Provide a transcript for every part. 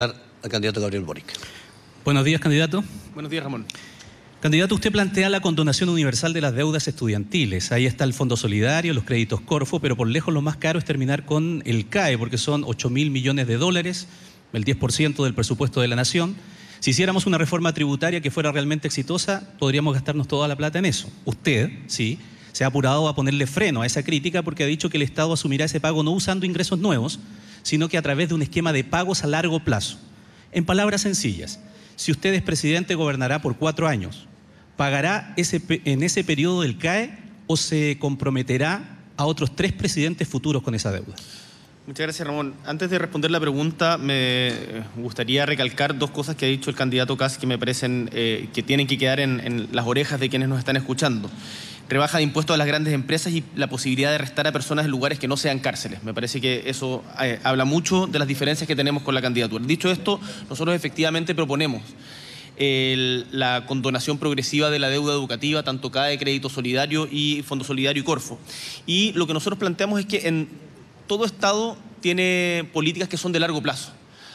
al candidato Gabriel Boric. Buenos días, candidato. Buenos días, Ramón. Candidato, usted plantea la condonación universal de las deudas estudiantiles. Ahí está el Fondo Solidario, los créditos Corfo, pero por lejos lo más caro es terminar con el CAE, porque son 8 mil millones de dólares, el 10% del presupuesto de la nación. Si hiciéramos una reforma tributaria que fuera realmente exitosa, podríamos gastarnos toda la plata en eso. Usted, sí, se ha apurado a ponerle freno a esa crítica porque ha dicho que el Estado asumirá ese pago no usando ingresos nuevos, sino que a través de un esquema de pagos a largo plazo. En palabras sencillas, si usted es presidente, gobernará por cuatro años. ¿Pagará ese, en ese periodo del CAE o se comprometerá a otros tres presidentes futuros con esa deuda? Muchas gracias, Ramón. Antes de responder la pregunta, me gustaría recalcar dos cosas que ha dicho el candidato Cas que me parecen eh, que tienen que quedar en las orejas de quienes nos están escuchando rebaja de impuestos a las grandes empresas y la posibilidad de arrestar a personas en lugares que no sean cárceles. Me parece que eso eh, habla mucho de las diferencias que tenemos con la candidatura. Dicho esto, nosotros efectivamente proponemos la condonación progresiva de la deuda educativa, tanto CAE, Crédito Solidario y Fondo Solidario y Corfo. Y lo que nosotros planteamos es que en todo Estado tiene políticas que son de largo plazo.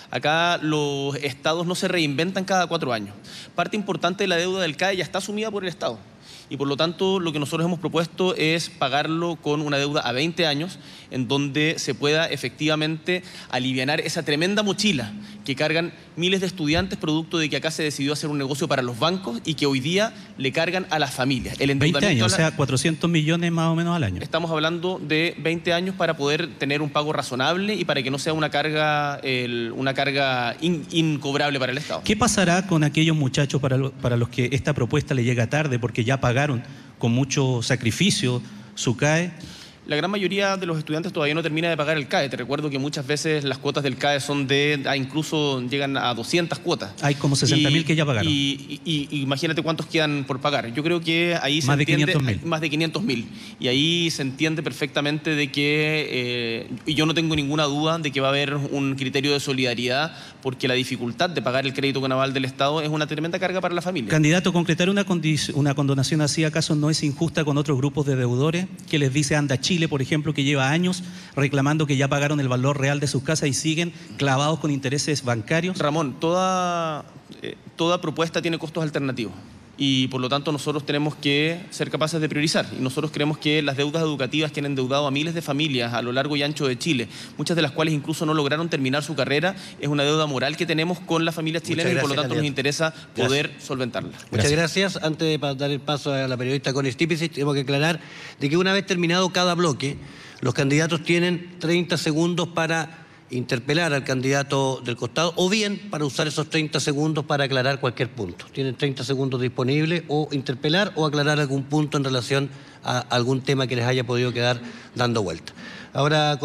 Acá los estados no se reinventan cada cuatro años. Parte importante de la deuda del CAE ya está asumida por el Estado y por lo tanto lo que nosotros hemos propuesto es pagarlo con una deuda a 20 años en donde se pueda efectivamente aliviar esa tremenda mochila que cargan miles de estudiantes producto de que acá se decidió hacer un negocio para los bancos y que hoy día le cargan a las familias. El 20 años, o sea, 400 millones más o menos al año. Estamos hablando de 20 años para poder tener un pago razonable y para que no sea una carga, una carga incobrable para el Estado. ¿Qué pasará con aquellos muchachos para, para los que esta propuesta le llega tarde porque ya pagaron con mucho sacrificio su CAE? La gran mayoría de los estudiantes todavía no termina de pagar el CAE. Te recuerdo que muchas veces las cuotas del CAE son de, ah, incluso llegan a 200 cuotas. Hay como 60 mil que ya pagaron. Y, imagínate cuántos quedan por pagar. Yo creo que ahí se más de 500 mil. Más de 500 mil. Y ahí se entiende perfectamente de que, eh, y yo no tengo ninguna duda de que va a haber un criterio de solidaridad porque la dificultad de pagar el crédito con aval del Estado es una tremenda carga para la familia. Candidato, concretar una, una condonación así, ¿acaso no es injusta con otros grupos de deudores que les dice anda Chile, por ejemplo, que lleva años reclamando que ya pagaron el valor real de sus casas y siguen clavados con intereses bancarios? Ramón, toda, eh, toda propuesta tiene costos alternativos y por lo tanto nosotros tenemos que ser capaces de priorizar. Y nosotros creemos que las deudas educativas que han endeudado a miles de familias a lo largo y ancho de Chile, muchas de las cuales incluso no lograron terminar su carrera, es una deuda moral que tenemos con las familias chilenas y por lo tanto nos interesa poder solventarla. Muchas gracias. Antes de dar el paso a la periodista con Stipicis, tengo que aclarar de que una vez terminado cada bloque, los candidatos tienen 30 segundos para interpelar al candidato del costado o bien para usar esos 30 segundos para aclarar cualquier punto. Tienen 30 segundos disponibles o interpelar o aclarar algún punto en relación a algún tema que les haya podido quedar dando vuelta. Ahora